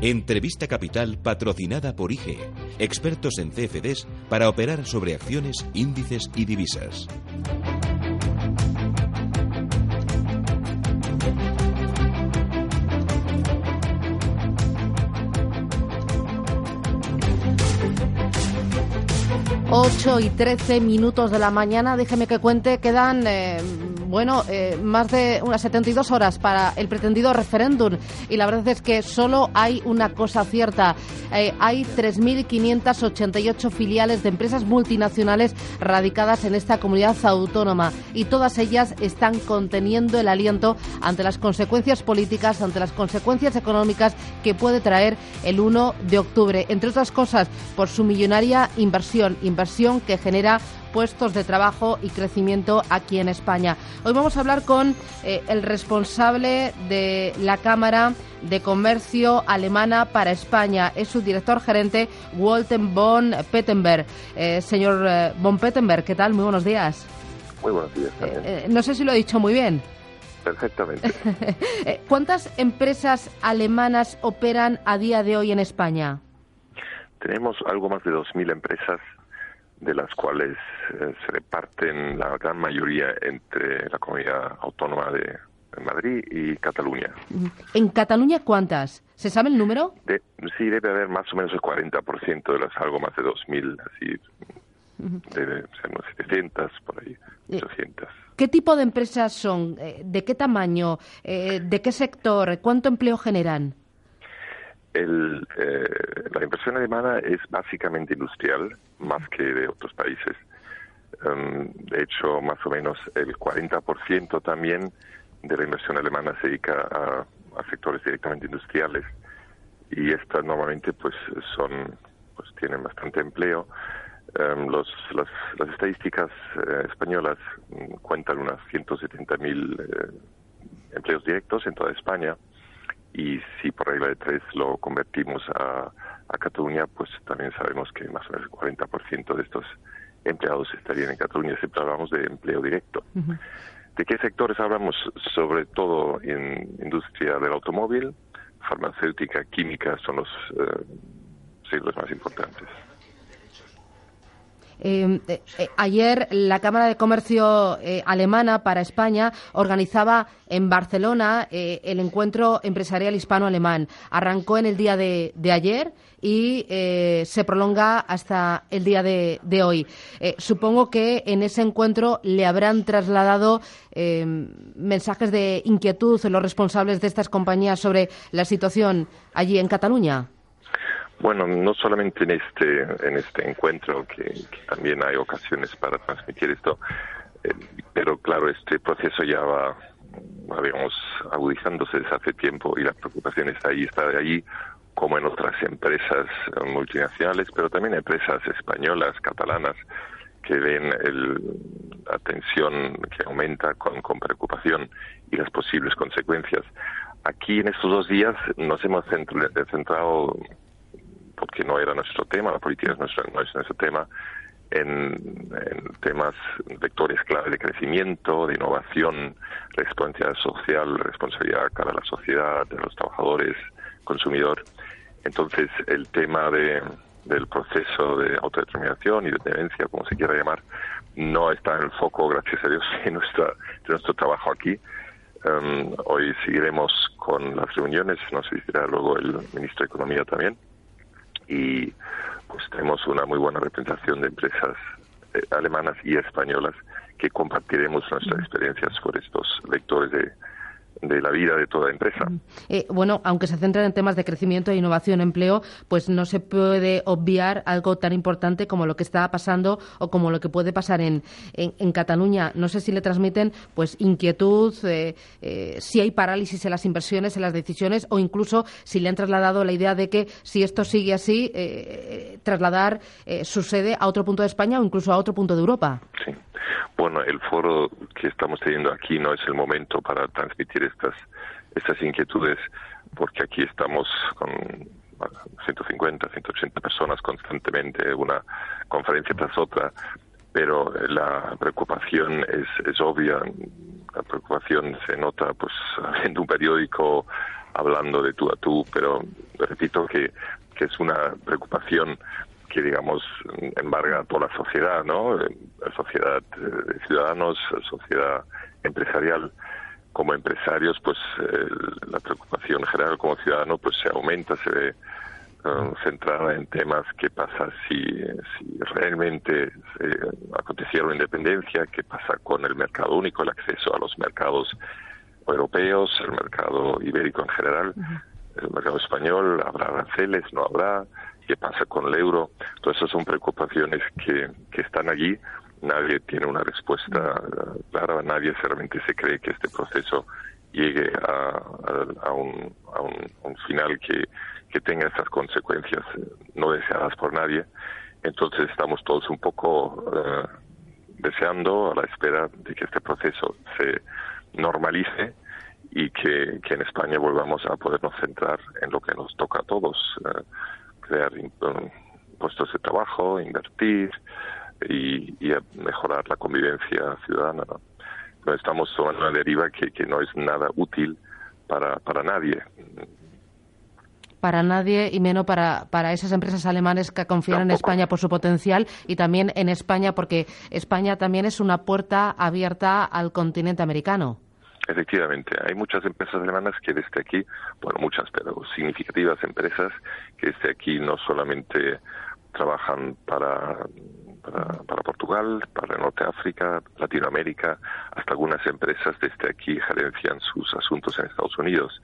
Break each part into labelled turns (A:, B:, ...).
A: Entrevista Capital patrocinada por IGE, expertos en CFDs para operar sobre acciones, índices y divisas.
B: Ocho y trece minutos de la mañana, déjeme que cuente, quedan eh, bueno, eh, más de unas 72 horas para el pretendido referéndum y la verdad es que solo hay una cosa cierta. Eh, hay 3.588 filiales de empresas multinacionales radicadas en esta comunidad autónoma y todas ellas están conteniendo el aliento ante las consecuencias políticas, ante las consecuencias económicas que puede traer el 1 de octubre, entre otras cosas por su millonaria inversión, inversión que genera puestos de trabajo y crecimiento aquí en España. Hoy vamos a hablar con eh, el responsable de la Cámara de Comercio Alemana para España. Es su director gerente, Walter von Pettenberg. Eh, señor eh, von Pettenberg, ¿qué tal? Muy buenos días.
C: Muy buenos días
B: no sé si lo he dicho muy bien.
C: Perfectamente.
B: ¿Cuántas empresas alemanas operan a día de hoy en España?
C: Tenemos algo más de 2.000 empresas de las cuales eh, se reparten la gran mayoría entre la comunidad autónoma de Madrid y Cataluña.
B: ¿En Cataluña cuántas? ¿Se sabe el número?
C: sí, debe haber más o menos el 40% de las algo más de 2.000, así debe ser unos 700, por ahí, 800. Eh,
B: ¿Qué tipo de empresas son? Eh, ¿De qué tamaño? ¿De qué sector? ¿Cuánto empleo generan?
C: El, la inversión alemana es básicamente industrial, más que de otros países. Em, de hecho, más o menos el 40% también de la inversión alemana se dedica a, sectores directamente industriales y estas normalmente pues son pues tienen bastante empleo. Em, los, las, estadísticas eh, españolas mm, cuentan unas 170.000 eh, empleos directos en toda España y si por regla de tres lo convertimos a, a Cataluña, pues también sabemos que más o menos el 40% de estos empleados estarían en Cataluña. Siempre hablamos de empleo directo. ¿De qué sectores hablamos? Sobre todo en industria del automóvil, farmacéutica, química son los eh, más importantes.
B: Em, eh, eh, ayer la Cámara de Comercio eh, alemana para España organizaba en Barcelona el encuentro empresarial hispano-alemán. Arrancó en el día de, ayer y se prolonga hasta el día de, hoy. supongo que en ese encuentro le habrán trasladado em, mensajes de inquietud los responsables de estas compañías sobre la situación allí en Cataluña.
C: Bueno, no solamente en este, en este encuentro, que, también hay ocasiones para transmitir esto, eh, pero claro, este proceso ya va, digamos, agudizándose desde hace tiempo y la preocupación está ahí, está de allí, como en otras empresas multinacionales, pero también empresas españolas, catalanas, que ven el, la tensión que aumenta con, con preocupación y las posibles consecuencias. Aquí en estos dos días nos hemos centrado porque no era nuestro tema, la política no es nuestro tema, en, temas, vectores clave de crecimiento, de innovación, responsabilidad social, responsabilidad cara a la sociedad, de los trabajadores, consumidor. Entonces, el tema de, del proceso de autodeterminación y de dependencia, como se quiera llamar, no está en el foco, gracias a Dios, de, nuestra, de nuestro trabajo aquí. Um, hoy seguiremos con las reuniones, nos visitará luego el ministro de Economía también y pues tenemos una muy buena representación de empresas eh, alemanas y españolas que compartiremos nuestras experiencias por estos lectores de, de la vida de toda empresa.
B: Eh, bueno, aunque se centren en temas de crecimiento, e innovación, empleo, pues no se puede obviar algo tan importante como lo que está pasando o como lo que puede pasar en, en, Cataluña. No sé si le transmiten pues inquietud, eh, eh, si hay parálisis en las inversiones, en las decisiones o incluso si le han trasladado la idea de que si esto sigue así, trasladar su sede a otro punto de España o incluso a otro punto de Europa.
C: Sí. Bueno, el foro que estamos teniendo aquí no es el momento para transmitir estas, estas inquietudes, porque aquí estamos con 150, 180 personas constantemente, una conferencia tras otra, pero la preocupación es, es obvia. La preocupación se nota, pues, viendo un periódico hablando de tú a tú, pero repito que, que es una preocupación que digamos embarga a toda la sociedad, ¿no? La sociedad de ciudadanos, sociedad empresarial. Como empresarios, pues la preocupación general como ciudadano pues se aumenta, se ve eh, centrada en temas qué pasa si, si realmente aconteciera una independencia, qué pasa con el mercado único, el acceso a los mercados europeos, el mercado ibérico en general, el mercado español, habrá aranceles, no habrá, qué pasa con el euro. Todas esas son preocupaciones que, que están allí. Nadie tiene una respuesta clara, nadie realmente se cree que este proceso llegue a, a, un, a un, final que, que tenga esas consecuencias no deseadas por nadie. Entonces estamos todos un poco eh, deseando a la espera de que este proceso se normalice y que, que, en España volvamos a podernos centrar en lo que nos toca a todos, eh, crear puestos de trabajo, invertir y, y mejorar la convivencia ciudadana. ¿no? estamos tomando una deriva que, que no es nada útil para, para nadie
B: para nadie y menos para, para esas empresas alemanes que confían en España por su potencial y también en España porque España también es una puerta abierta al continente americano.
C: Efectivamente, hay muchas empresas alemanas que desde aquí, bueno, muchas, pero significativas empresas que desde aquí no solamente trabajan para, para, Portugal, para Norte África, Latinoamérica, hasta algunas empresas desde aquí gerencian sus asuntos en Estados Unidos.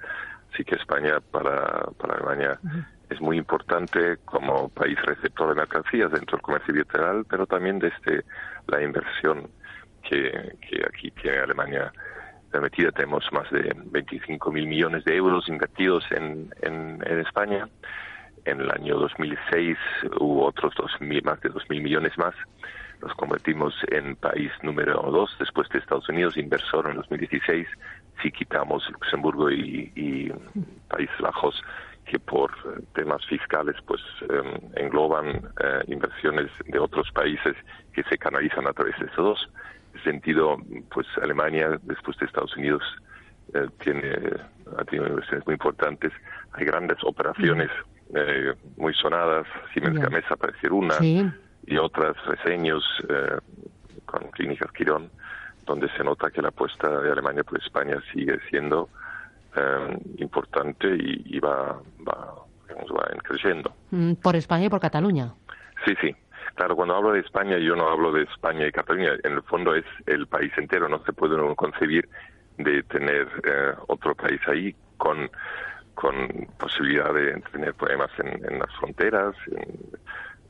C: Así que España para, para Alemania es muy importante como país receptor de mercancías dentro del comercio bilateral, pero también desde la inversión que, que aquí tiene Alemania metida. Tenemos más de 25 mil millones de euros invertidos en, en, España. En el año 2006 hubo otros dos mil, más de 2 mil millones más. Nos convertimos en país número dos después de Estados Unidos, inversor en 2016. Si quitamos Luxemburgo y, y Países Bajos, que por temas fiscales pues em, engloban eh, inversiones de otros países que se canalizan a través de estos dos sentido, pues Alemania, después de Estados Unidos, eh, tiene, ha tenido inversiones muy importantes. Hay grandes operaciones eh, muy sonadas, Siemens Gamesa, para decir una, y otras reseños eh, con Clínicas Quirón, donde se nota que la apuesta de Alemania por España sigue siendo importante y, va, va, va creciendo.
B: Mm, por España y por Cataluña.
C: Sí, sí, Claro, cuando hablo de España, yo no hablo de España y Cataluña. En el fondo es el país entero. No se puede concebir de tener eh, otro país ahí con, con posibilidad de tener problemas en, las fronteras,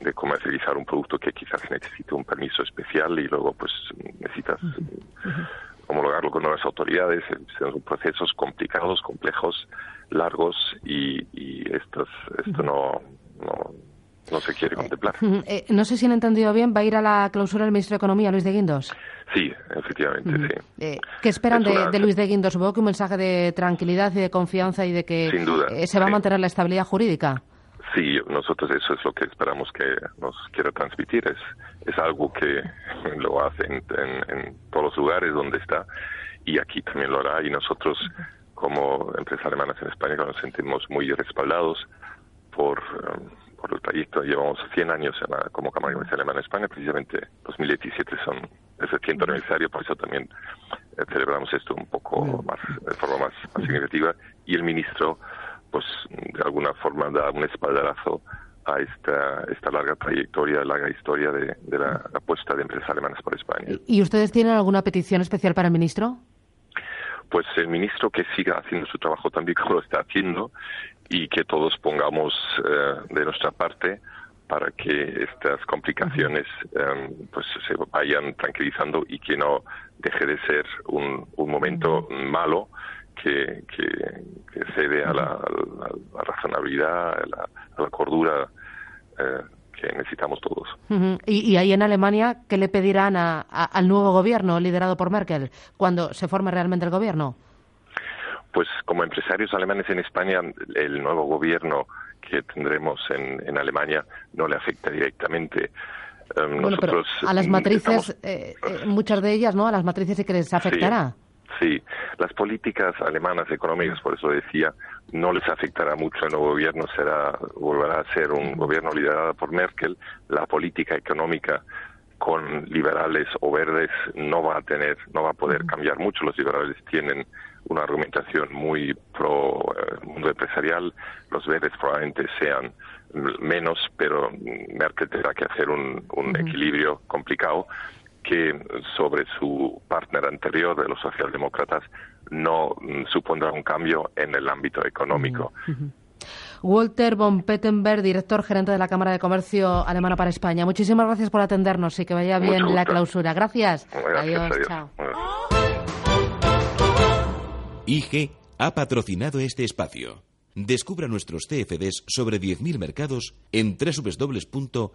C: de comercializar un producto que quizás necesite un permiso especial y luego pues necesitas homologarlo con nuevas autoridades. Son procesos complicados, complejos, largos y, y esto no, no no se quiere contemplar.
B: Eh, no sé si han entendido bien, ¿va a ir a la clausura el ministro de Economía, Luis de Guindos?
C: Sí, efectivamente, sí.
B: Eh, ¿Qué esperan de, Luis de Guindos? Supongo que un mensaje de tranquilidad y de confianza y de que eh, se va a mantener la estabilidad jurídica.
C: Sí, nosotros eso es lo que esperamos que nos quiera transmitir. Es, es algo que lo hace en, todos los lugares donde está y aquí también lo hará y nosotros como empresas alemanas en España nos sentimos muy respaldados por por el trayecto. Llevamos 100 años como Cámara Comercial Alemana en España, precisamente 2017 son es el 100 aniversario, por eso también eh, celebramos esto un poco más, de forma más, significativa. Y el ministro, pues de alguna forma da un espaldarazo a esta, esta larga trayectoria, larga historia de, la apuesta de empresas alemanas por España.
B: ¿Y ustedes tienen alguna petición especial para el ministro?
C: Pues el ministro que siga haciendo su trabajo también como lo está haciendo y que todos pongamos eh, de nuestra parte para que estas complicaciones em, pues se vayan tranquilizando y que no deje de ser un, un momento malo que, que, cede a la, razonabilidad, a la, cordura eh, que necesitamos todos.
B: ¿Y, ¿Y, ahí en Alemania qué le pedirán a, al nuevo gobierno liderado por Merkel cuando se forme realmente el gobierno?
C: Pues como empresarios alemanes en España, el nuevo gobierno que tendremos en, Alemania no le afecta directamente.
B: Em, bueno, pero a las matrices, eh, eh, muchas de ellas, ¿no? A las matrices sí que les afectará.
C: Sí, las políticas alemanas económicas, por eso decía, no les afectará mucho el nuevo gobierno, será, volverá a ser un gobierno liderado por Merkel. La política económica con liberales o verdes no va a tener, no va a poder cambiar mucho. Los liberales tienen una argumentación muy pro eh, mundo empresarial, los verdes probablemente sean menos, pero Merkel tendrá que hacer un, equilibrio complicado que sobre su partner anterior de los socialdemócratas no mm, supondrá un cambio en el ámbito económico.
B: Walter von Pettenberg, director gerente de la Cámara de Comercio Alemana para España. Muchísimas gracias por atendernos y que vaya bien la clausura. Gracias.
C: adiós.
B: Chao.
A: IG ha patrocinado este espacio. Descubra nuestros CFDs sobre 10.000 mercados en www.ig.com.